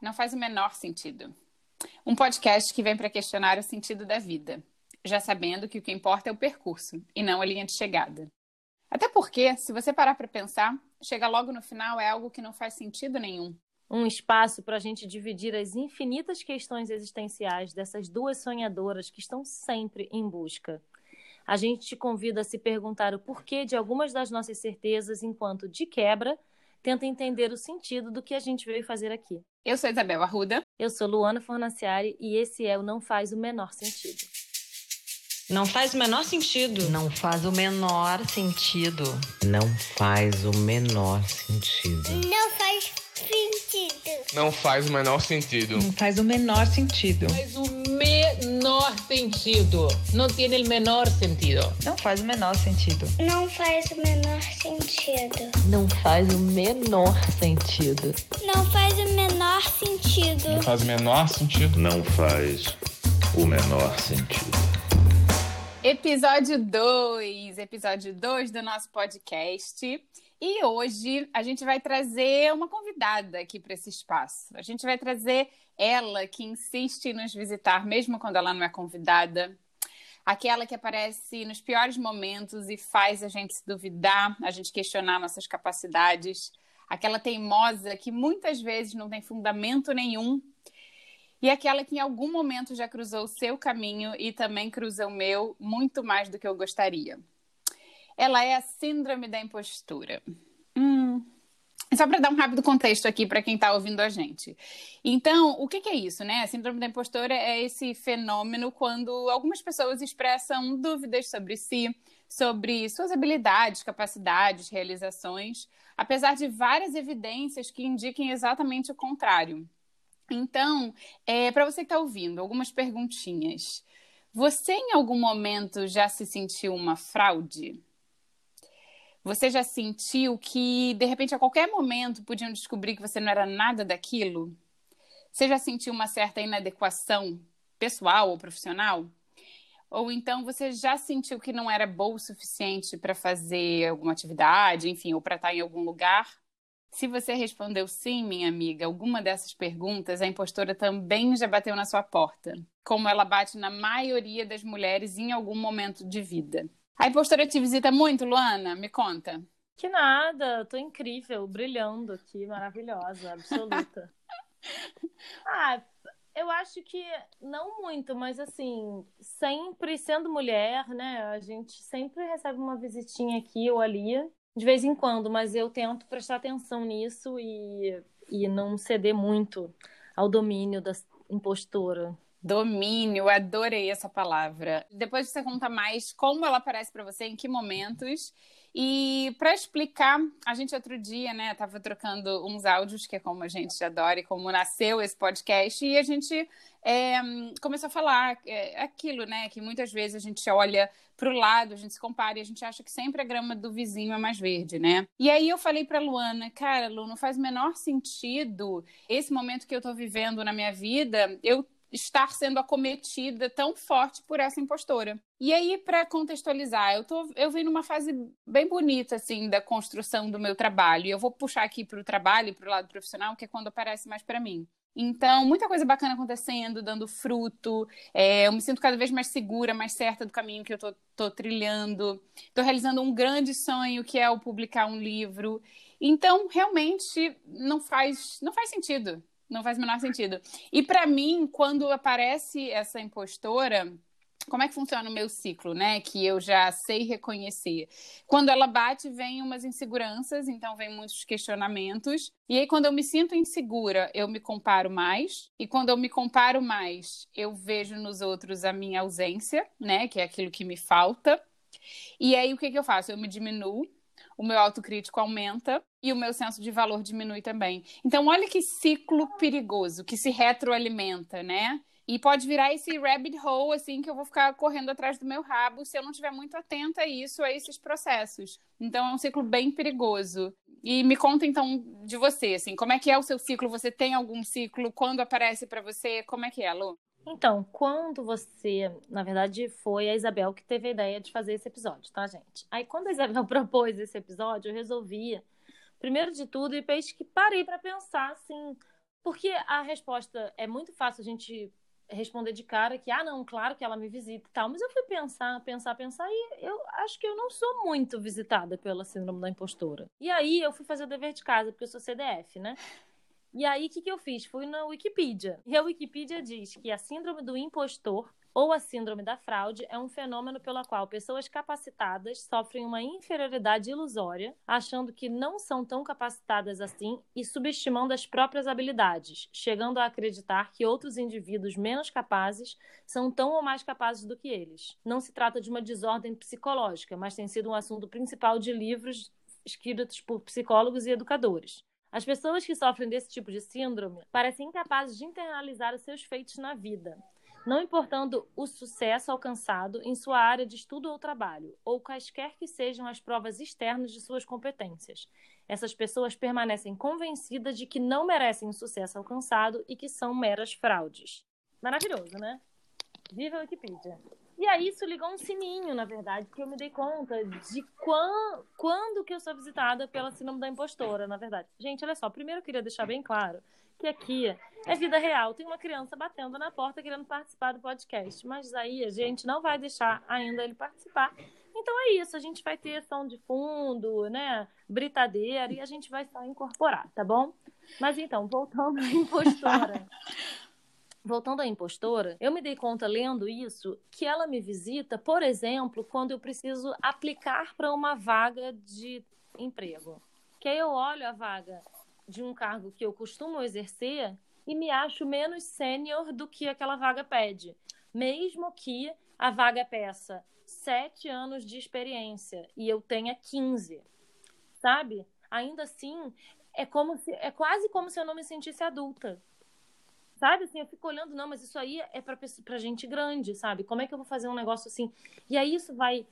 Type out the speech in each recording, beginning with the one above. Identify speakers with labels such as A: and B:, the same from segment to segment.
A: Não faz o menor sentido. Um podcast que vem para questionar o sentido da vida, já sabendo que o que importa é o percurso e não a linha de chegada. Até porque, se você parar para pensar, chegar logo no final é algo que não faz sentido nenhum.
B: Um espaço para a gente dividir as infinitas questões existenciais dessas duas sonhadoras que estão sempre em busca. A gente te convida a se perguntar o porquê de algumas das nossas certezas, enquanto, de quebra, tenta entender o sentido do que a gente veio fazer aqui.
A: Eu sou Isabel Arruda.
B: Eu sou Luana Fornaciari e esse é o Não Faz o Menor Sentido.
C: Não faz o menor sentido.
D: Não faz o menor sentido.
E: Não faz o menor sentido.
F: Não faz sentido.
G: Não faz o menor sentido.
C: Não faz o menor sentido.
H: Sentido. Não tem o menor sentido.
C: Não faz o menor sentido.
F: Não faz o menor sentido.
D: Não faz o menor sentido.
F: Não faz o menor sentido.
G: Não faz o menor sentido.
I: Não faz o menor sentido.
A: Episódio 2, episódio 2 do nosso podcast. E hoje a gente vai trazer uma convidada aqui para esse espaço. A gente vai trazer ela que insiste em nos visitar, mesmo quando ela não é convidada. Aquela que aparece nos piores momentos e faz a gente se duvidar, a gente questionar nossas capacidades. Aquela teimosa que muitas vezes não tem fundamento nenhum e aquela que em algum momento já cruzou o seu caminho e também cruza o meu muito mais do que eu gostaria. Ela é a síndrome da impostura. Hum. Só para dar um rápido contexto aqui para quem está ouvindo a gente. Então, o que, que, é isso, né? A síndrome da impostora é esse fenômeno quando algumas pessoas expressam dúvidas sobre si, sobre suas habilidades, capacidades, realizações, apesar de várias evidências que indiquem exatamente o contrário. Então, é, para você que está ouvindo, algumas perguntinhas. Você em algum momento já se sentiu uma fraude? Você já sentiu que, de repente, a qualquer momento podiam descobrir que você não era nada daquilo? Você já sentiu uma certa inadequação pessoal ou profissional? Ou então você já sentiu que não era boa o suficiente para fazer alguma atividade, enfim, ou para estar em algum lugar? Se você respondeu sim, minha amiga, alguma dessas perguntas, a impostora também já bateu na sua porta, como ela bate na maioria das mulheres em algum momento de vida. A impostora te visita muito, Luana? Me conta.
B: Que nada, tô incrível, brilhando aqui, maravilhosa, absoluta. ah, eu acho que não muito, mas assim, sempre sendo mulher, né? A gente sempre recebe uma visitinha aqui ou ali de vez em quando, mas eu tento prestar atenção nisso e, e não ceder muito ao domínio da impostora.
A: Domínio, adorei essa palavra. Depois você conta mais como ela aparece para você, em que momentos e para explicar, a gente outro dia, né, tava trocando uns áudios, que é como a gente adora e como nasceu esse podcast, e a gente é, começou a falar é, aquilo, né, que muitas vezes a gente olha para o lado, a gente se compara e a gente acha que sempre a grama do vizinho é mais verde, né? E aí eu falei para Luana, cara, Lu, não faz o menor sentido esse momento que eu tô vivendo na minha vida, eu estar sendo acometida tão forte por essa impostora. E aí, para contextualizar, eu, tô, eu venho numa fase bem bonita, assim, da construção do meu trabalho. E eu vou puxar aqui para o trabalho para o lado profissional, que é quando aparece mais para mim. Então, muita coisa bacana acontecendo, dando fruto. É, eu me sinto cada vez mais segura, mais certa do caminho que eu tô, tô trilhando. Estou realizando um grande sonho, que é o publicar um livro. Então, realmente, não faz, não faz sentido não faz o menor sentido. E para mim, quando aparece essa impostora, como é que funciona o meu ciclo, né? Que eu já sei reconhecer. Quando ela bate, vem umas inseguranças, então vem muitos questionamentos. E aí, quando eu me sinto insegura, eu me comparo mais. E quando eu me comparo mais, eu vejo nos outros a minha ausência, né? Que é aquilo que me falta. E aí, o que, que eu faço? Eu me diminuo o meu autocrítico aumenta e o meu senso de valor diminui também. Então, olha que ciclo perigoso, que se retroalimenta, né? E pode virar esse rabbit hole, assim, que eu vou ficar correndo atrás do meu rabo se eu não estiver muito atenta a isso, a esses processos. Então, é um ciclo bem perigoso. E me conta, então, de você, assim, como é que é o seu ciclo? Você tem algum ciclo? Quando aparece para você? Como é que é, Lu?
B: Então, quando você, na verdade, foi a Isabel que teve a ideia de fazer esse episódio, tá, gente? Aí, quando a Isabel propôs esse episódio, eu resolvi, primeiro de tudo, e que parei para pensar, assim, Porque a resposta é muito fácil a gente responder de cara que, ah, não, claro que ela me visita e tal. Mas eu fui pensar, pensar, pensar e eu acho que eu não sou muito visitada pela síndrome da impostora. E aí eu fui fazer o dever de casa, porque eu sou CDF, né? E aí, o que, que eu fiz? Fui na Wikipedia. E a Wikipedia diz que a síndrome do impostor ou a síndrome da fraude é um fenômeno pelo qual pessoas capacitadas sofrem uma inferioridade ilusória, achando que não são tão capacitadas assim e subestimando as próprias habilidades, chegando a acreditar que outros indivíduos menos capazes são tão ou mais capazes do que eles. Não se trata de uma desordem psicológica, mas tem sido um assunto principal de livros escritos por psicólogos e educadores. As pessoas que sofrem desse tipo de síndrome parecem incapazes de internalizar os seus feitos na vida, não importando o sucesso alcançado em sua área de estudo ou trabalho, ou quaisquer que sejam as provas externas de suas competências. Essas pessoas permanecem convencidas de que não merecem o sucesso alcançado e que são meras fraudes. Maravilhoso, né? Viva a Wikipedia! E aí isso ligou um sininho, na verdade, que eu me dei conta de quando, quando que eu sou visitada pela síndrome da impostora, na verdade. Gente, olha só, primeiro eu queria deixar bem claro que aqui é vida real. Tem uma criança batendo na porta querendo participar do podcast, mas aí a gente não vai deixar ainda ele participar. Então é isso, a gente vai ter som de fundo, né, britadeira e a gente vai só incorporar, tá bom? Mas então, voltando à impostora. Voltando à impostora, eu me dei conta lendo isso que ela me visita, por exemplo, quando eu preciso aplicar para uma vaga de emprego. Que aí eu olho a vaga de um cargo que eu costumo exercer e me acho menos sênior do que aquela vaga pede. Mesmo que a vaga peça sete anos de experiência e eu tenha 15. Sabe? Ainda assim, é como se é quase como se eu não me sentisse adulta. Sabe, assim, eu fico olhando, não, mas isso aí é pra, pra gente grande, sabe? Como é que eu vou fazer um negócio assim? E aí isso vai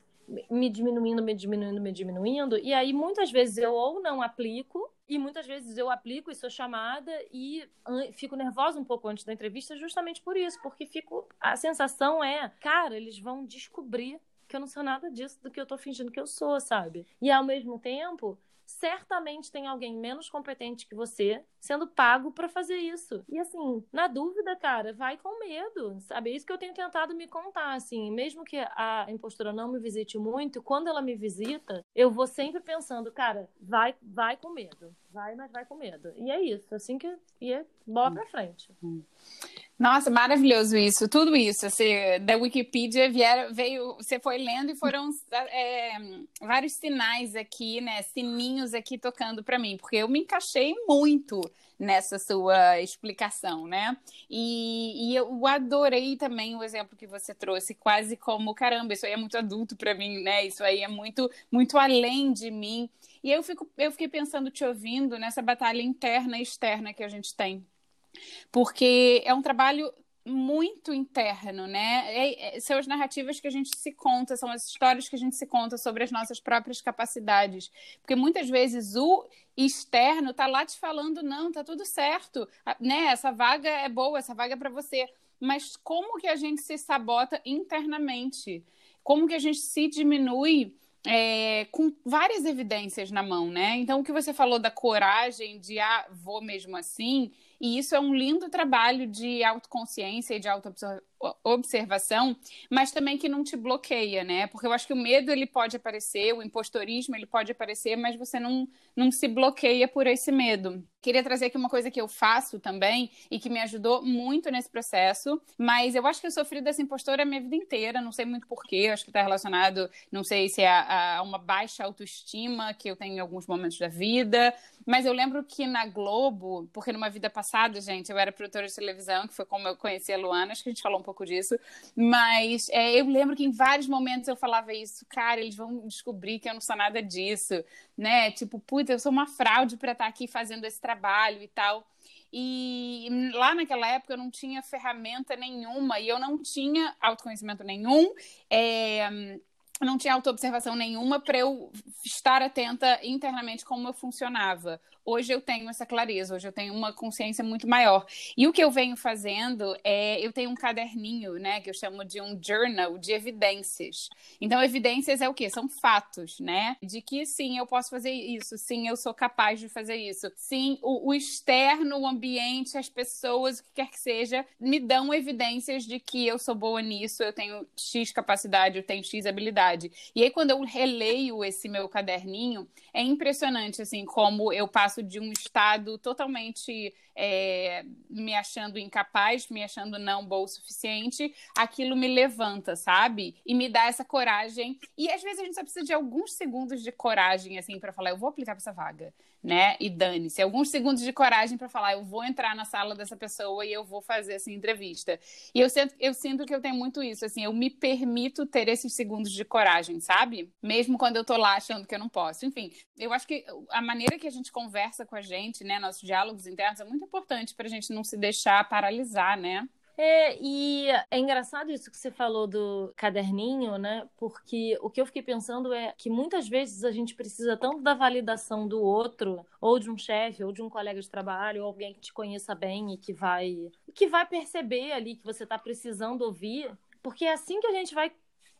B: me diminuindo, me diminuindo, me diminuindo. E aí muitas vezes eu ou não aplico, e muitas vezes eu aplico e sou chamada e fico nervosa um pouco antes da entrevista justamente por isso, porque fico a sensação é, cara, eles vão descobrir que eu não sou nada disso do que eu tô fingindo que eu sou, sabe? E ao mesmo tempo, certamente tem alguém menos competente que você sendo pago para fazer isso. E assim, na dúvida, cara, vai com medo, sabe? É isso que eu tenho tentado me contar, assim, mesmo que a impostora não me visite muito, quando ela me visita, eu vou sempre pensando, cara, vai, vai com medo. Vai, mas vai com medo. E é isso, assim que ia bola pra frente. Hum.
A: Nossa, maravilhoso isso, tudo isso. Assim, da Wikipedia vieram, veio, você foi lendo e foram é, vários sinais aqui, né? Sininhos aqui tocando para mim, porque eu me encaixei muito nessa sua explicação, né? E, e, eu adorei também o exemplo que você trouxe, quase como caramba, isso aí é muito adulto para mim, né? Isso aí é muito, muito além de mim. E eu, fico, eu fiquei pensando, te ouvindo, nessa batalha interna e externa que a gente tem porque é um trabalho muito interno, né? É, é, são as narrativas que a gente se conta, são as histórias que a gente se conta sobre as nossas próprias capacidades. Porque muitas vezes o externo tá lá te falando, não, tá tudo certo, né? Essa vaga é boa, essa vaga é para você. Mas como que a gente se sabota internamente? Como que a gente se diminui é, com várias evidências na mão, né? Então, o que você falou da coragem de, ah, vou mesmo assim, e isso é um lindo trabalho de autoconsciência e de autoobservação, mas também que não te bloqueia, né? Porque eu acho que o medo ele pode aparecer, o impostorismo ele pode aparecer, mas você não, não se bloqueia por esse medo. Queria trazer aqui uma coisa que eu faço também e que me ajudou muito nesse processo, mas eu acho que eu sofri dessa impostora a minha vida inteira, não sei muito porquê, acho que está relacionado, não sei se é a, a uma baixa autoestima que eu tenho em alguns momentos da vida, mas eu lembro que na Globo, porque numa vida passada, gente, eu era produtora de televisão, que foi como eu conheci a Luana, acho que a gente falou um pouco disso, mas é, eu lembro que em vários momentos eu falava isso, cara, eles vão descobrir que eu não sou nada disso, né? Tipo, puta, eu sou uma fraude para estar tá aqui fazendo esse trabalho e tal. E lá naquela época eu não tinha ferramenta nenhuma e eu não tinha autoconhecimento nenhum. É, não tinha autoobservação nenhuma para eu estar atenta internamente como eu funcionava. Hoje eu tenho essa clareza, hoje eu tenho uma consciência muito maior. E o que eu venho fazendo é, eu tenho um caderninho, né, que eu chamo de um journal de evidências. Então, evidências é o quê? São fatos, né? De que sim, eu posso fazer isso, sim, eu sou capaz de fazer isso. Sim, o, o externo, o ambiente, as pessoas, o que quer que seja, me dão evidências de que eu sou boa nisso, eu tenho X capacidade, eu tenho X habilidade. E aí, quando eu releio esse meu caderninho, é impressionante, assim, como eu passo de um estado totalmente é, me achando incapaz, me achando não boa o suficiente, aquilo me levanta, sabe? E me dá essa coragem. E às vezes a gente só precisa de alguns segundos de coragem, assim, para falar, eu vou aplicar para essa vaga, né? E dane-se. Alguns segundos de coragem para falar, eu vou entrar na sala dessa pessoa e eu vou fazer essa entrevista. E eu sinto, eu sinto que eu tenho muito isso, assim, eu me permito ter esses segundos de coragem, sabe? Mesmo quando eu tô lá achando que eu não posso. Enfim, eu acho que a maneira que a gente conversa com a gente, né, nossos diálogos internos é muito importante para a gente não se deixar paralisar, né?
B: É, e é engraçado isso que você falou do caderninho, né? Porque o que eu fiquei pensando é que muitas vezes a gente precisa tanto da validação do outro, ou de um chefe, ou de um colega de trabalho, ou alguém que te conheça bem e que vai, que vai perceber ali que você está precisando ouvir, porque é assim que a gente vai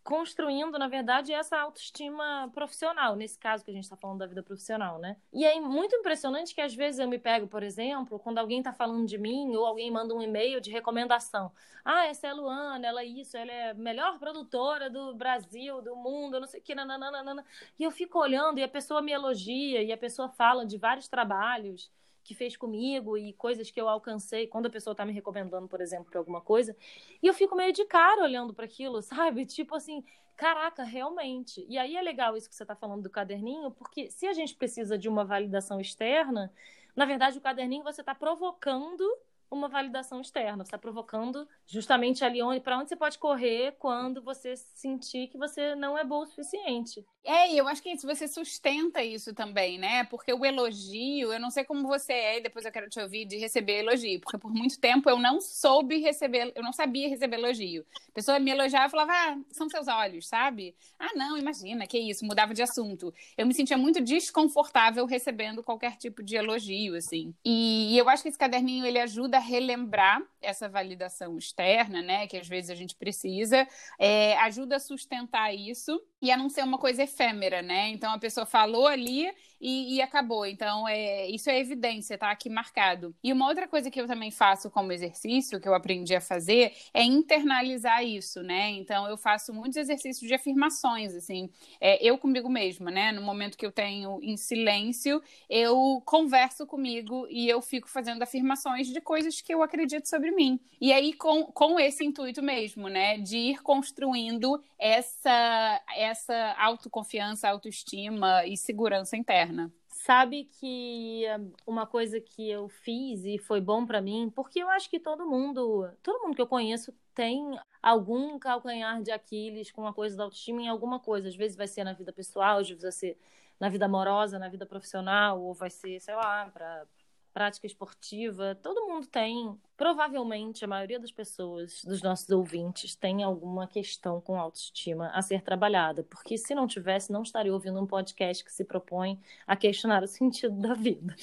B: construindo, na verdade, essa autoestima profissional, nesse caso que a gente está falando da vida profissional, né? E é muito impressionante que às vezes eu me pego, por exemplo, quando alguém está falando de mim ou alguém manda um e-mail de recomendação. Ah, essa é a Luana, ela é isso, ela é a melhor produtora do Brasil, do mundo, não sei o que, nananana. E eu fico olhando e a pessoa me elogia e a pessoa fala de vários trabalhos que fez comigo e coisas que eu alcancei quando a pessoa tá me recomendando, por exemplo, para alguma coisa. E eu fico meio de cara olhando para aquilo, sabe? Tipo assim, caraca, realmente. E aí é legal isso que você tá falando do caderninho, porque se a gente precisa de uma validação externa, na verdade o caderninho você tá provocando uma validação externa. Você está provocando justamente ali onde, para onde você pode correr quando você sentir que você não é bom o suficiente.
A: É, e eu acho que se você sustenta isso também, né? Porque o elogio, eu não sei como você é, e depois eu quero te ouvir de receber elogio, porque por muito tempo eu não soube receber, eu não sabia receber elogio. A pessoa me elogiava e falava, ah, são seus olhos, sabe? Ah, não, imagina, que isso, mudava de assunto. Eu me sentia muito desconfortável recebendo qualquer tipo de elogio, assim. E, e eu acho que esse caderninho, ele ajuda relembrar essa validação externa, né, que às vezes a gente precisa, é, ajuda a sustentar isso e a não ser uma coisa efêmera, né? Então a pessoa falou ali e, e, acabou. Então, é, isso é evidência, tá aqui marcado. E uma outra coisa que eu também faço como exercício, que eu aprendi a fazer, é internalizar isso, né? Então, eu faço muitos exercícios de afirmações, assim, é, eu comigo mesma, né? No momento que eu tenho em silêncio, eu converso comigo e eu fico fazendo afirmações de coisas que eu acredito sobre mim. E aí, com, com esse intuito mesmo, né? De ir construindo essa, essa autoconfiança, autoestima e segurança interna.
B: Sabe que hum, uma coisa que eu fiz e foi bom para mim, porque eu acho que todo mundo, todo mundo que eu conheço tem algum calcanhar de Aquiles com uma coisa da autoestima em alguma coisa. Às vezes vai ser na vida pessoal, às vezes vai ser na vida amorosa, na vida profissional, ou vai ser, sei lá, para prática esportiva, todo mundo tem. Provavelmente a maioria das pessoas, dos nossos ouvintes, tem alguma questão com autoestima a ser trabalhada, porque se não tivesse, não estaria ouvindo um podcast que se propõe a questionar o sentido da vida.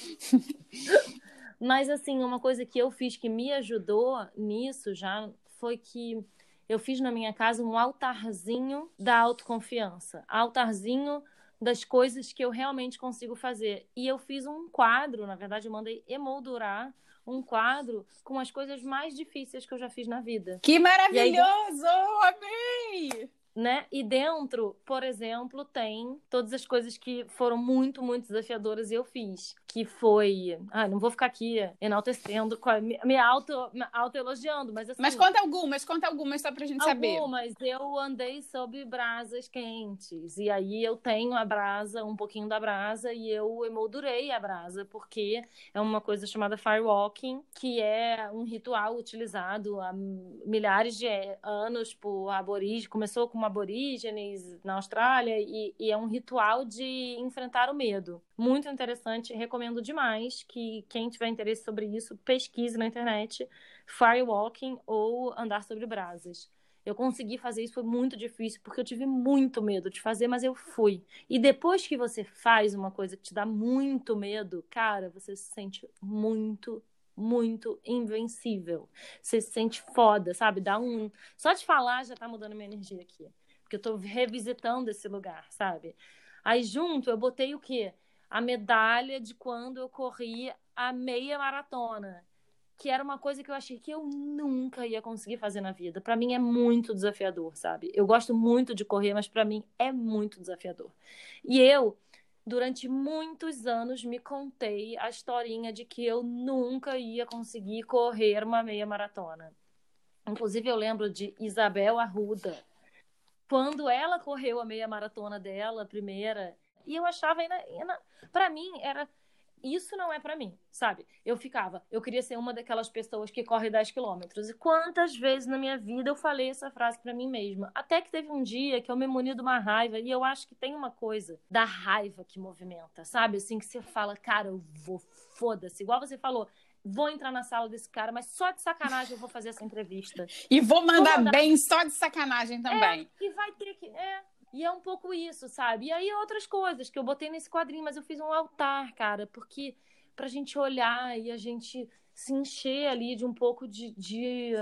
B: Mas assim, uma coisa que eu fiz que me ajudou nisso já foi que eu fiz na minha casa um altarzinho da autoconfiança. Altarzinho das coisas que eu realmente consigo fazer. E eu fiz um quadro, na verdade, eu mandei emoldurar um quadro com as coisas mais difíceis que eu já fiz na vida.
A: Que maravilhoso! Aí... Amei!
B: né? E dentro, por exemplo, tem todas as coisas que foram muito, muito desafiadoras e eu fiz. Que foi. Ah, não vou ficar aqui enaltecendo, me auto, auto elogiando, mas assim.
A: Mas conta algumas, conta algumas só pra gente
B: algumas,
A: saber.
B: Algumas. Eu andei sob brasas quentes. E aí eu tenho a brasa, um pouquinho da brasa, e eu emoldurei a brasa, porque é uma coisa chamada firewalking, que é um ritual utilizado há milhares de anos por aborígenes. Começou com aborígenes na Austrália e, e, é um ritual de enfrentar o medo. Muito interessante, recomendo demais que quem tiver interesse sobre isso pesquise na internet firewalking ou andar sobre brasas. Eu consegui fazer isso, foi muito difícil, porque eu tive muito medo de fazer, mas eu fui. E depois que você faz uma coisa que te dá muito medo, cara, você se sente muito, muito invencível. Você se sente foda, sabe? Dá um. Só de falar já tá mudando minha energia aqui. Porque eu tô revisitando esse lugar, sabe? Aí junto eu botei o quê? A medalha de quando eu corri a meia maratona que era uma coisa que eu achei que eu nunca ia conseguir fazer na vida. Para mim é muito desafiador, sabe? Eu gosto muito de correr, mas para mim é muito desafiador. E eu, durante muitos anos, me contei a historinha de que eu nunca ia conseguir correr uma meia maratona. Inclusive, eu lembro de Isabel Arruda, quando ela correu a meia maratona dela, a primeira, e eu achava, para mim, era isso não é para mim, sabe? Eu ficava, eu queria ser uma daquelas pessoas que corre 10 quilômetros. E quantas vezes na minha vida eu falei essa frase para mim mesma? Até que teve um dia que eu me muni de uma raiva, e eu acho que tem uma coisa da raiva que movimenta, sabe? Assim, que você fala, cara, eu vou, foda-se. Igual você falou, vou entrar na sala desse cara, mas só de sacanagem eu vou fazer essa entrevista.
A: E vou mandar, vou mandar... bem só de sacanagem também.
B: É, e vai ter que. É, e é um pouco isso, sabe? E aí outras coisas que eu botei nesse quadrinho, mas eu fiz um altar, cara, porque pra gente olhar e a gente se encher ali de um pouco de, de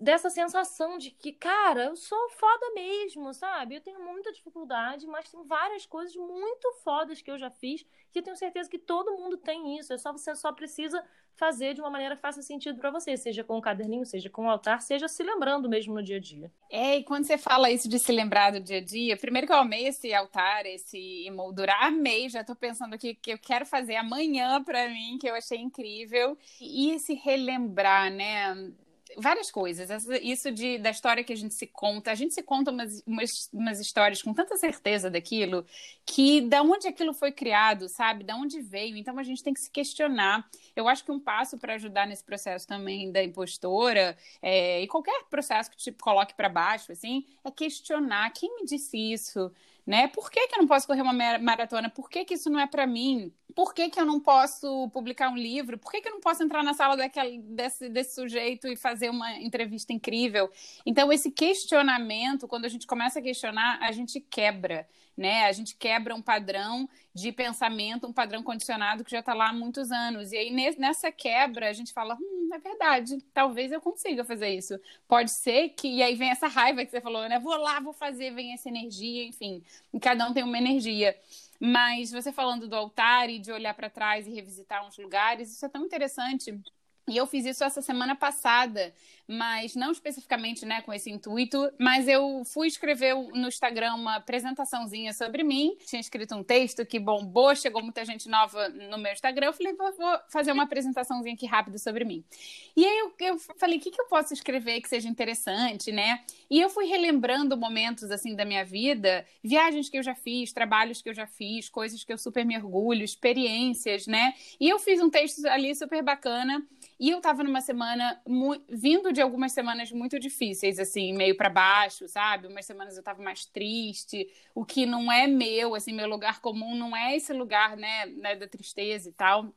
B: dessa sensação de que, cara, eu sou foda mesmo, sabe? Eu tenho muita dificuldade, mas tem várias coisas muito fodas que eu já fiz, que eu tenho certeza que todo mundo tem isso. É só você só precisa fazer de uma maneira que faça sentido para você, seja com o caderninho, seja com o altar, seja se lembrando mesmo no dia a dia.
A: É, e quando você fala isso de se lembrar do dia a dia, primeiro que eu amei esse altar, esse emoldurar, amei, já tô pensando aqui que eu quero fazer amanhã para mim, que eu achei incrível, e esse relembrar, né? Várias coisas. Isso de, da história que a gente se conta. A gente se conta umas, umas, umas, histórias com tanta certeza daquilo que da onde aquilo foi criado, sabe? Da onde veio. Então a gente tem que se questionar. Eu acho que um passo para ajudar nesse processo também da impostora é, e qualquer processo que te coloque para baixo, assim, é questionar quem me disse isso né? Por que, que eu não posso correr uma maratona? Por que, que isso não é para mim? Por que, que eu não posso publicar um livro? Por que, que eu não posso entrar na sala daquele, desse, desse sujeito e fazer uma entrevista incrível? Então, esse questionamento, quando a gente começa a questionar, a gente quebra, né? A gente quebra um padrão de pensamento, um padrão condicionado que já está lá há muitos anos. E aí, nessa quebra, a gente fala: hum, é verdade, talvez eu consiga fazer isso. Pode ser que. E aí vem essa raiva que você falou, né? Vou lá, vou fazer, vem essa energia, enfim. E cada um tem uma energia. Mas você falando do altar e de olhar para trás e revisitar uns lugares, isso é tão interessante e eu fiz isso essa semana passada, mas não especificamente né, com esse intuito, mas eu fui escrever no Instagram uma apresentaçãozinha sobre mim. Tinha escrito um texto que bombou, chegou muita gente nova no meu Instagram. Eu falei, vou, vou fazer uma apresentaçãozinha aqui rápida sobre mim. E aí eu, eu falei, o que, que eu posso escrever que seja interessante, né? E eu fui relembrando momentos assim da minha vida, viagens que eu já fiz, trabalhos que eu já fiz, coisas que eu super me orgulho, experiências, né? E eu fiz um texto ali super bacana e eu tava numa semana, vindo de algumas semanas muito difíceis, assim, meio para baixo, sabe? Umas semanas eu tava mais triste, o que não é meu, assim, meu lugar comum não é esse lugar, né, né da tristeza e tal.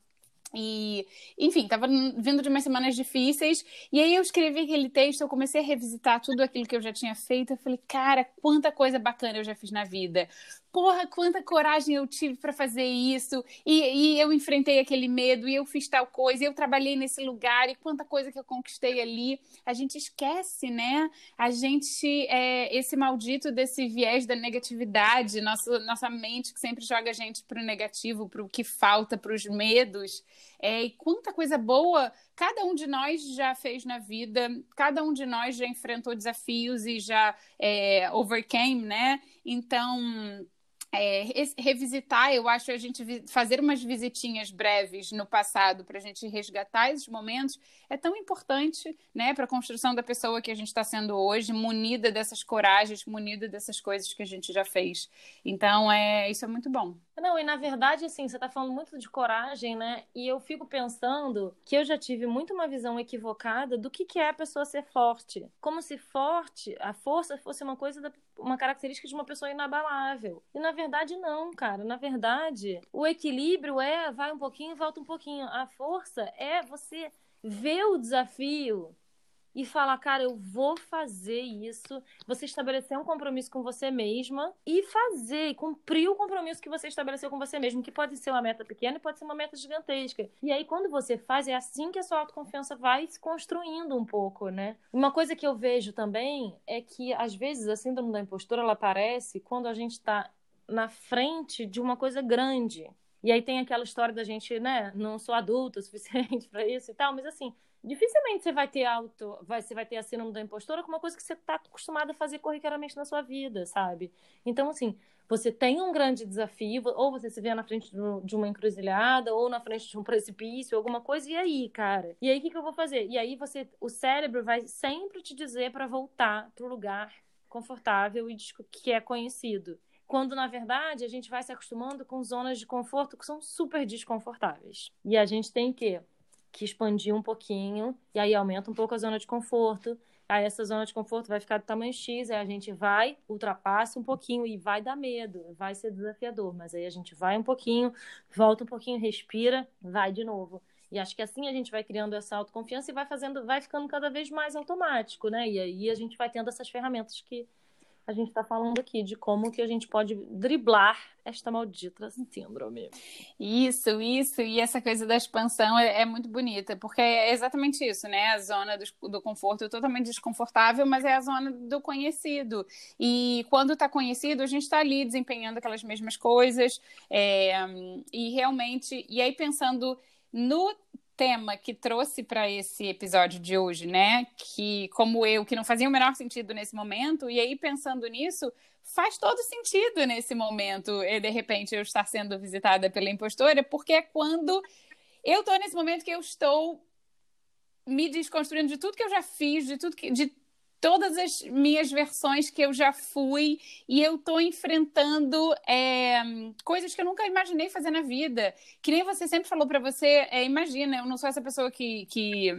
A: E, enfim, tava vindo de umas semanas difíceis. E aí eu escrevi aquele texto, eu comecei a revisitar tudo aquilo que eu já tinha feito. Eu falei, cara, quanta coisa bacana eu já fiz na vida porra, quanta coragem eu tive para fazer isso, e, e, eu enfrentei aquele medo, e eu fiz tal coisa, e eu trabalhei nesse lugar, e quanta coisa que eu conquistei ali. A gente esquece, né? A gente, é, esse maldito desse viés da negatividade, nossa, nossa mente que sempre joga a gente para o negativo, para o que falta, para os medos. É, e quanta coisa boa cada um de nós já fez na vida, cada um de nós já enfrentou desafios e já é, overcame, né? Então é, revisitar, eu acho a gente fazer umas visitinhas breves no passado para a gente resgatar esses momentos é tão importante, né, para a construção da pessoa que a gente está sendo hoje, munida dessas coragens, munida dessas coisas que a gente já fez. Então, é, isso é muito bom.
B: Não, e na verdade, assim, você está falando muito de coragem, né? E eu fico pensando que eu já tive muito uma visão equivocada do que, que é a pessoa ser forte. Como se forte, a força fosse uma coisa, da, uma característica de uma pessoa inabalável. E na verdade, não, cara. Na verdade, o equilíbrio é vai um pouquinho volta um pouquinho. A força é você ver o desafio e falar, cara, eu vou fazer isso. Você estabelecer um compromisso com você mesma e fazer, cumprir o compromisso que você estabeleceu com você mesmo, que pode ser uma meta pequena e pode ser uma meta gigantesca. E aí, quando você faz, é assim que a sua autoconfiança vai se construindo um pouco, né? Uma coisa que eu vejo também é que, às vezes, a síndrome da impostura, ela aparece quando a gente tá na frente de uma coisa grande. E aí tem aquela história da gente, né, não sou adulta o suficiente para isso e tal, mas assim, dificilmente você vai ter auto, vai, você vai ter a síndrome da impostora com uma coisa que você está acostumado a fazer corriqueiramente na sua vida, sabe? Então, assim, você tem um grande desafio, ou você se vê na frente de uma encruzilhada, ou na frente de um precipício, alguma coisa, e aí, cara? E aí, o que, que eu vou fazer? E aí, você, o cérebro vai sempre te dizer para voltar pro lugar confortável e que é conhecido. Quando, na verdade, a gente vai se acostumando com zonas de conforto que são super desconfortáveis. E a gente tem que que expandir um pouquinho, e aí aumenta um pouco a zona de conforto. Aí essa zona de conforto vai ficar do tamanho X, aí a gente vai, ultrapassa um pouquinho e vai dar medo, vai ser desafiador, mas aí a gente vai um pouquinho, volta um pouquinho, respira, vai de novo. E acho que assim a gente vai criando essa autoconfiança e vai fazendo, vai ficando cada vez mais automático, né? E aí a gente vai tendo essas ferramentas que a gente está falando aqui de como que a gente pode driblar esta maldita síndrome.
A: Isso, isso, e essa coisa da expansão é, é muito bonita, porque é exatamente isso, né? A zona do, do, conforto totalmente desconfortável, mas é a zona do conhecido. E quando está conhecido, a gente está ali desempenhando aquelas mesmas coisas, é, e realmente, e aí pensando no tema que trouxe para esse episódio de hoje, né? Que, como eu, que não fazia o menor sentido nesse momento, e aí pensando nisso, faz todo sentido nesse momento, e de repente eu estar sendo visitada pela impostora, porque é quando eu estou nesse momento que eu estou me desconstruindo de tudo que eu já fiz, de tudo que. De todas as minhas versões que eu já fui e eu tô enfrentando é, coisas que eu nunca imaginei fazer na vida. Que nem você sempre falou para você, é, imagina, eu não sou essa pessoa que, que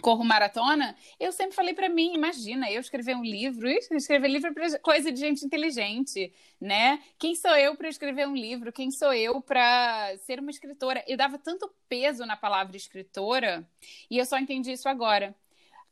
A: corro maratona, eu sempre falei para mim, imagina, eu escrever um livro, escrever livro é coisa de gente inteligente, né? Quem sou eu para escrever um livro? Quem sou eu para ser uma escritora? Eu dava tanto peso na palavra escritora e eu só entendi isso agora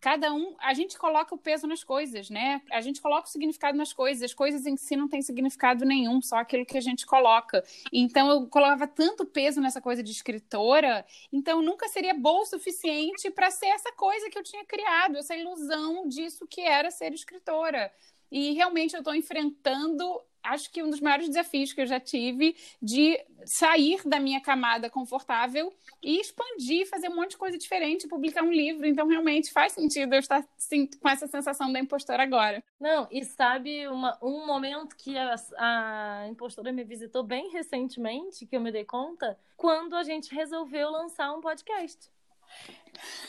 A: cada um, a gente coloca o peso nas coisas, né? A gente coloca o significado nas coisas, as coisas em si não têm significado nenhum, só aquilo que a gente coloca. Então eu colocava tanto peso nessa coisa de escritora, então nunca seria boa o suficiente para ser essa coisa que eu tinha criado, essa ilusão disso que era ser escritora. E realmente eu estou enfrentando acho que um dos maiores desafios que eu já tive de sair da minha camada confortável e expandir, fazer um monte de coisa diferente, publicar um livro. Então, realmente faz sentido eu estar sim, com essa sensação da impostora agora.
B: Não, e sabe uma, um momento que a, a impostora me visitou bem recentemente, que eu me dei conta, quando a gente resolveu lançar um podcast.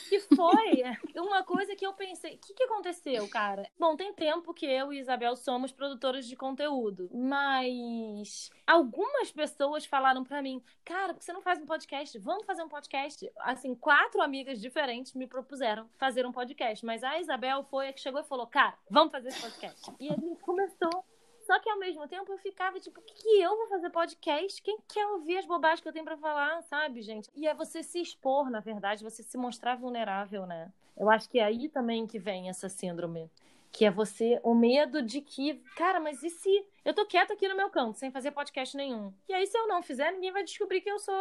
B: Que foi uma coisa que eu pensei. O que, que aconteceu, cara? Bom, tem tempo que eu e Isabel somos produtoras de conteúdo, mas algumas pessoas falaram para mim, cara, você não faz um podcast? Vamos fazer um podcast. Assim, quatro amigas diferentes me propuseram fazer um podcast, mas a Isabel foi a que chegou e falou, cara, vamos fazer esse podcast. E a gente começou só que ao mesmo tempo eu ficava tipo, que, que eu vou fazer podcast? Quem quer ouvir as bobagens que eu tenho para falar, sabe, gente? E é você se expor, na verdade, você se mostrar vulnerável, né? Eu acho que é aí também que vem essa síndrome. Que é você, o medo de que, cara, mas e se eu tô quieta aqui no meu canto, sem fazer podcast nenhum? E aí, se eu não fizer, ninguém vai descobrir que eu sou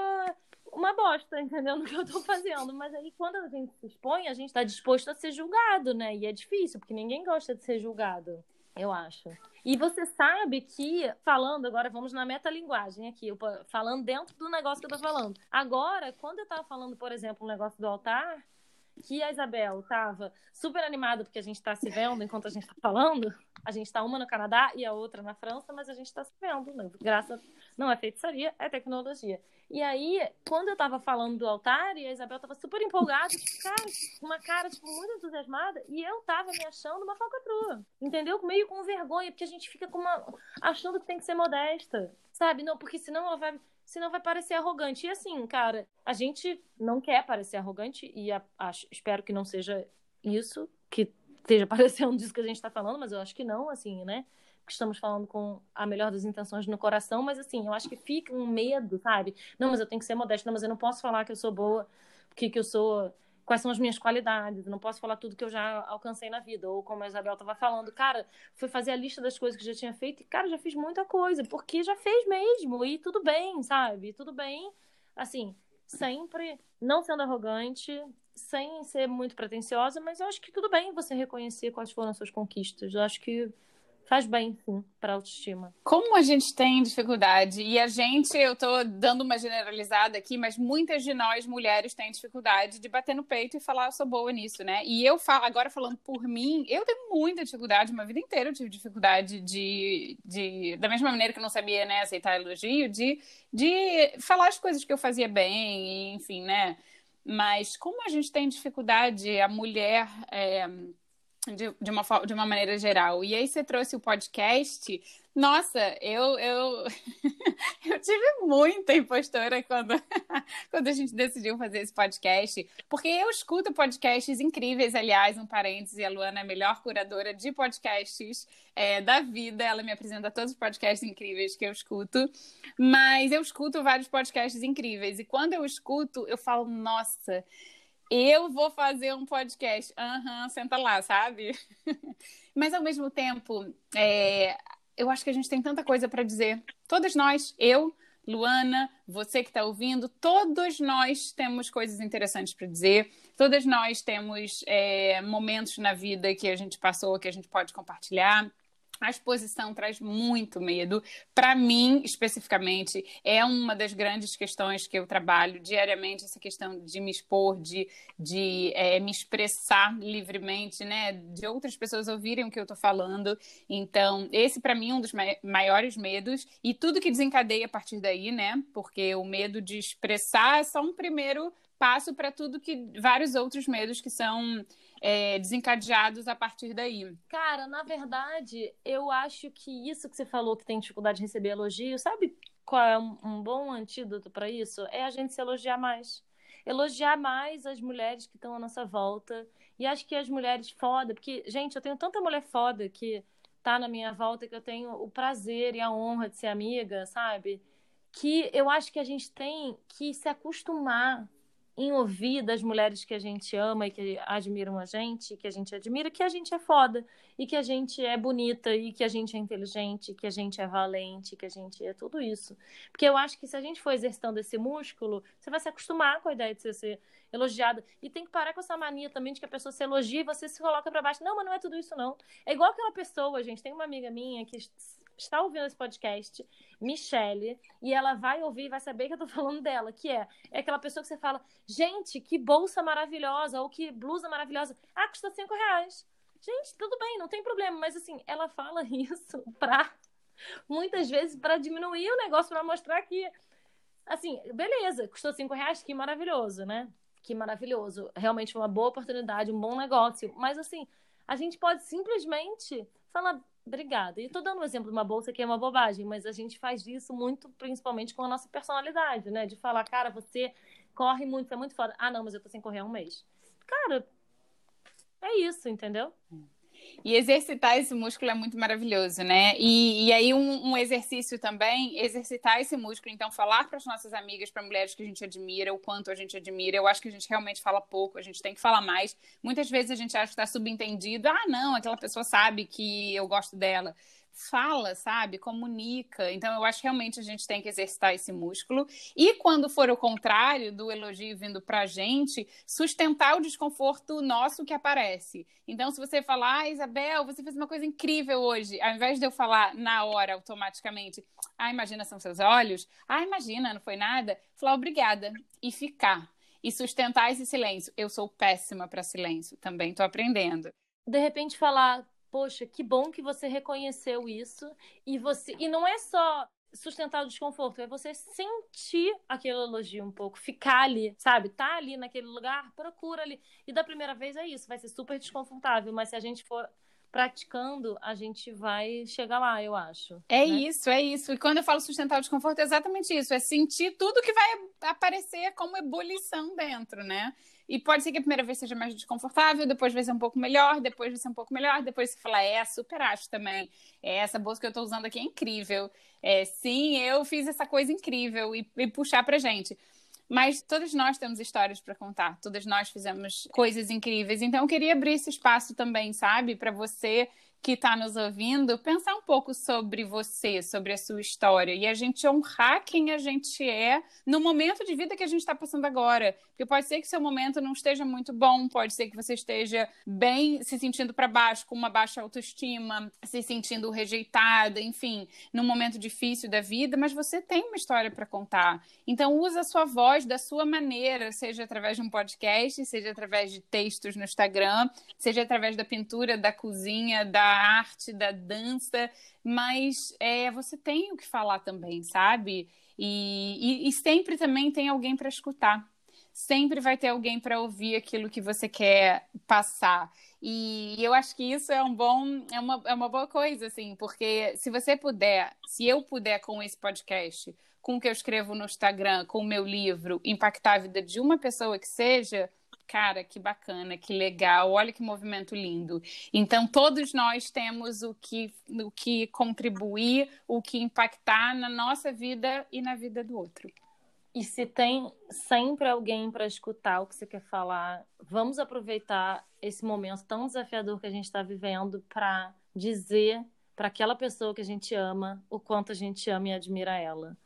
B: uma bosta, entendeu? No que eu tô fazendo. Mas aí, quando a gente se expõe, a gente tá disposto a ser julgado, né? E é difícil, porque ninguém gosta de ser julgado, eu acho. E você sabe que, falando, agora vamos na metalinguagem aqui, falando dentro do negócio que eu tô falando. Agora, quando eu tava falando, por exemplo, o negócio do altar, que a Isabel tava super animada porque a gente tá se vendo enquanto a gente tá falando. A gente tá uma no Canadá e a outra na França, mas a gente tá se vendo, né? Graças não é feitiçaria, é tecnologia. E aí, quando eu tava falando do altar, e a Isabel tava super empolgada, cara, uma cara, tipo, muito entusiasmada, e eu tava me achando uma falcatrua, entendeu? Meio com vergonha, porque a gente fica com uma... achando que tem que ser modesta, sabe? Não, porque senão ela vai... Senão vai parecer arrogante. E assim, cara, a gente não quer parecer arrogante, e a, acho, espero que não seja isso, que esteja parecendo disso que a gente tá falando, mas eu acho que não, assim, né? que estamos falando com a melhor das intenções no coração, mas assim, eu acho que fica um medo, sabe? Não, mas eu tenho que ser modesta, não, mas eu não posso falar que eu sou boa, porque que eu sou quais são as minhas qualidades. Não posso falar tudo que eu já alcancei na vida. Ou como a Isabel estava falando, cara, fui fazer a lista das coisas que já tinha feito e, cara, já fiz muita coisa, porque já fez mesmo. E tudo bem, sabe? Tudo bem. Assim, sempre não sendo arrogante, sem ser muito pretensiosa, mas eu acho que tudo bem você reconhecer quais foram as suas conquistas. Eu acho que faz bem, sim, para autoestima.
A: Como a gente tem dificuldade, e a gente, eu tô dando uma generalizada aqui, mas muitas de nós mulheres têm dificuldade de bater no peito e falar, eu sou boa nisso, né? E eu falo, agora falando por mim, eu tenho muita dificuldade, uma vida inteira eu tive dificuldade de, de da mesma maneira que eu não sabia, né, aceitar elogio, de, de falar as coisas que eu fazia bem, enfim, né? Mas como a gente tem dificuldade, a mulher. É, de, de, uma, de uma maneira geral. E aí você trouxe o podcast. Nossa, eu eu, eu tive muita impostora quando, quando a gente decidiu fazer esse podcast, porque eu escuto podcasts incríveis, aliás, um parêntese, a Luana é a melhor curadora de podcasts é, da vida, ela me apresenta todos os podcasts incríveis que eu escuto, mas eu escuto vários podcasts incríveis, e quando eu escuto, eu falo, nossa, eu vou fazer um podcast. Aham, uhum, senta lá, sabe? Mas ao mesmo tempo, é, eu acho que a gente tem tanta coisa para dizer. Todas nós, eu, Luana, você que está ouvindo, todos nós temos coisas interessantes para dizer. Todas nós temos é, momentos na vida que a gente passou que a gente pode compartilhar. A exposição traz muito medo. Para mim, especificamente, é uma das grandes questões que eu trabalho diariamente, essa questão de me expor, de, de é, me expressar livremente, né? De outras pessoas ouvirem o que eu estou falando. Então, esse, para mim, é um dos maiores medos. E tudo que desencadeia a partir daí, né? Porque o medo de expressar é só um primeiro passo para tudo que vários outros medos que são é, desencadeados a partir daí.
B: Cara, na verdade, eu acho que isso que você falou que tem dificuldade de receber elogio, sabe qual é um, bom antídoto para isso? É a gente se elogiar mais. Elogiar mais as mulheres que estão à nossa volta. E acho que as mulheres foda, porque, gente, eu tenho tanta mulher foda que tá na minha volta que eu tenho o prazer e a honra de ser amiga, sabe? Que eu acho que a gente tem que se acostumar em ouvir das mulheres que a gente ama e que admiram a gente, que a gente admira, que a gente é foda, e que a gente é bonita, e que a gente é inteligente, que a gente é valente, que a gente é tudo isso. Porque eu acho que se a gente for exercitando esse músculo, você vai se acostumar com a ideia de você ser elogiada. E tem que parar com essa mania também de que a pessoa se elogia e você se coloca para baixo. Não, mas não é tudo isso, não. É igual aquela pessoa, gente. Tem uma amiga minha que está ouvindo esse podcast, Michelle, e ela vai ouvir e vai saber que eu tô falando dela, que é, é aquela pessoa que você fala, gente, que bolsa maravilhosa, ou que blusa maravilhosa. Ah, custa cinco reais. Gente, tudo bem, não tem problema, mas assim, ela fala isso pra, muitas vezes, para diminuir o negócio, para mostrar que, assim, beleza, custou cinco reais, que maravilhoso, né? Que maravilhoso. Realmente uma boa oportunidade, um bom negócio. Mas, assim, a gente pode simplesmente falar, Obrigada. E estou dando um exemplo de uma bolsa que é uma bobagem, mas a gente faz isso muito, principalmente com a nossa personalidade, né? De falar, cara, você corre muito, é muito foda. Ah, não, mas eu tô sem correr há um mês. Cara, é isso, entendeu?
A: E exercitar esse músculo é muito maravilhoso, né? E, e aí, um, um, exercício também, exercitar esse músculo, então, falar para as nossas amigas, para mulheres que a gente admira, o quanto a gente admira. Eu acho que a gente realmente fala pouco, a gente tem que falar mais. Muitas vezes a gente acha que está subentendido. Ah, não, aquela pessoa sabe que eu gosto dela fala, sabe? Comunica. Então, eu acho que realmente a gente tem que exercitar esse músculo. E quando for o contrário do elogio vindo pra gente, sustentar o desconforto nosso que aparece. Então, se você falar, ah, Isabel, você fez uma coisa incrível hoje, ao invés de eu falar na hora, automaticamente, ah, imagina, são seus olhos, ah, imagina, não foi nada, falar obrigada e ficar. E sustentar esse silêncio. Eu sou péssima para silêncio, também estou aprendendo.
B: De repente, falar, poxa, que bom que você reconheceu isso e você e não é só sustentar o desconforto, é você sentir aquele elogio um pouco, ficar ali, sabe? Tá ali naquele lugar, procura ali. E da primeira vez é isso, vai ser super desconfortável, mas se a gente for praticando, a gente vai chegar lá, eu acho.
A: É né? isso, é isso. E quando eu falo sustentar o desconforto, é exatamente isso. É sentir tudo que vai aparecer como ebulição dentro, né? E pode ser que a primeira vez seja mais desconfortável, depois vai ser um pouco melhor, depois vai ser um pouco melhor, depois você fala, é, super acho também. É, essa bolsa que eu estou usando aqui é incrível. É, sim, eu fiz essa coisa incrível e, e puxar pra gente. Mas todos nós temos histórias para contar, todas nós fizemos coisas incríveis. Então eu queria abrir esse espaço também, sabe, para você que está nos ouvindo, pensar um pouco sobre você, sobre a sua história e a gente honrar quem a gente é no momento de vida que a gente está passando agora. Porque pode ser que seu momento não esteja muito bom, pode ser que você esteja bem se sentindo para baixo, com uma baixa autoestima, se sentindo rejeitada, enfim, num momento difícil da vida, mas você tem uma história para contar. Então usa a sua voz da sua maneira, seja através de um podcast, seja através de textos no Instagram, seja através da pintura, da cozinha, da arte, da dança, mas é, você tem o que falar também, sabe? E, e, e sempre também tem alguém para escutar. Sempre vai ter alguém para ouvir aquilo que você quer passar. E eu acho que isso é um bom, é uma, é uma boa coisa, assim, porque se você puder, se eu puder com esse podcast, com o que eu escrevo no Instagram, com o meu livro, impactar a vida de uma pessoa que seja, Cara, que bacana, que legal, olha que movimento lindo. Então, todos nós temos o que, o que contribuir, o que impactar na nossa vida e na vida do outro.
B: E se tem sempre alguém para escutar o que você quer falar, vamos aproveitar esse momento tão desafiador que a gente está vivendo para dizer para aquela pessoa que a gente ama o quanto a gente ama e admira ela.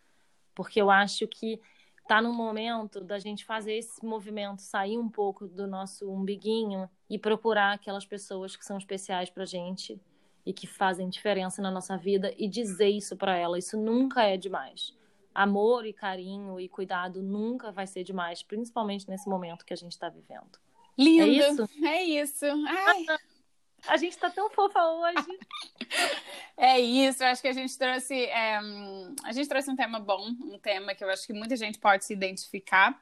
B: Porque eu acho que tá no momento da gente fazer esse movimento, sair um pouco do nosso umbiguinho e procurar aquelas pessoas que são especiais pra gente e que fazem diferença na nossa vida e dizer isso para ela. Isso nunca é demais. Amor e carinho e cuidado nunca vai ser demais, principalmente nesse momento que a gente está vivendo.
A: Lindo. É isso. É isso. Ai.
B: A gente está tão fofa hoje.
A: É isso, eu acho que a gente trouxe é, a gente trouxe um tema bom, um tema que eu acho que muita gente pode se identificar.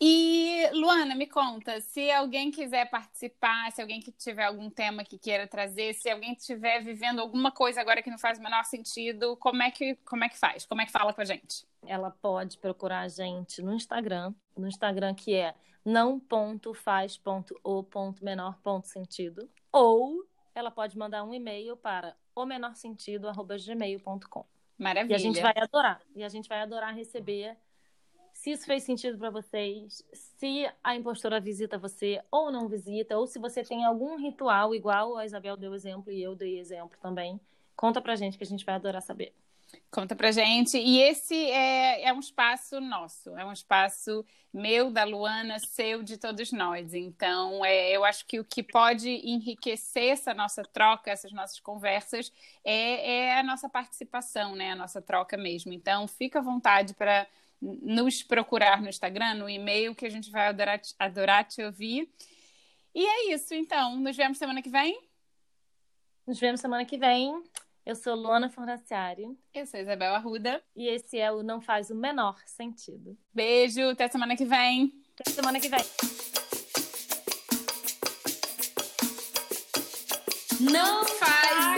A: E Luana, me conta, se alguém quiser participar, se alguém que tiver algum tema que queira trazer, se alguém estiver vivendo alguma coisa agora que não faz o menor sentido, como é que como é que faz? Como é que fala com a gente?
B: Ela pode procurar a gente no Instagram, no Instagram que é não.faz.o.menor.sentido ou ela pode mandar um e-mail para o.
A: Maravilha.
B: E a gente vai adorar. E a gente vai adorar receber se isso fez sentido para vocês, se a impostora visita você ou não visita, ou se você tem algum ritual igual a Isabel deu exemplo e eu dei exemplo também. Conta pra gente que a gente vai adorar saber.
A: Conta pra gente. E esse é, é um espaço nosso, é um espaço meu, da Luana, seu, de todos nós. Então, é, eu acho que o que pode enriquecer essa nossa troca, essas nossas conversas, é, é a nossa participação, né? A nossa troca mesmo. Então, fica à vontade para nos procurar no Instagram, no e-mail, que a gente vai adorar, adorar te ouvir. E é isso, então. Nos vemos semana que vem?
B: Nos vemos semana que vem. Eu sou Luana Fornaciari.
A: Eu sou Isabel Arruda.
B: E esse é o Não Faz o Menor Sentido.
A: Beijo, até semana que vem.
B: Até semana que vem.
A: Não faz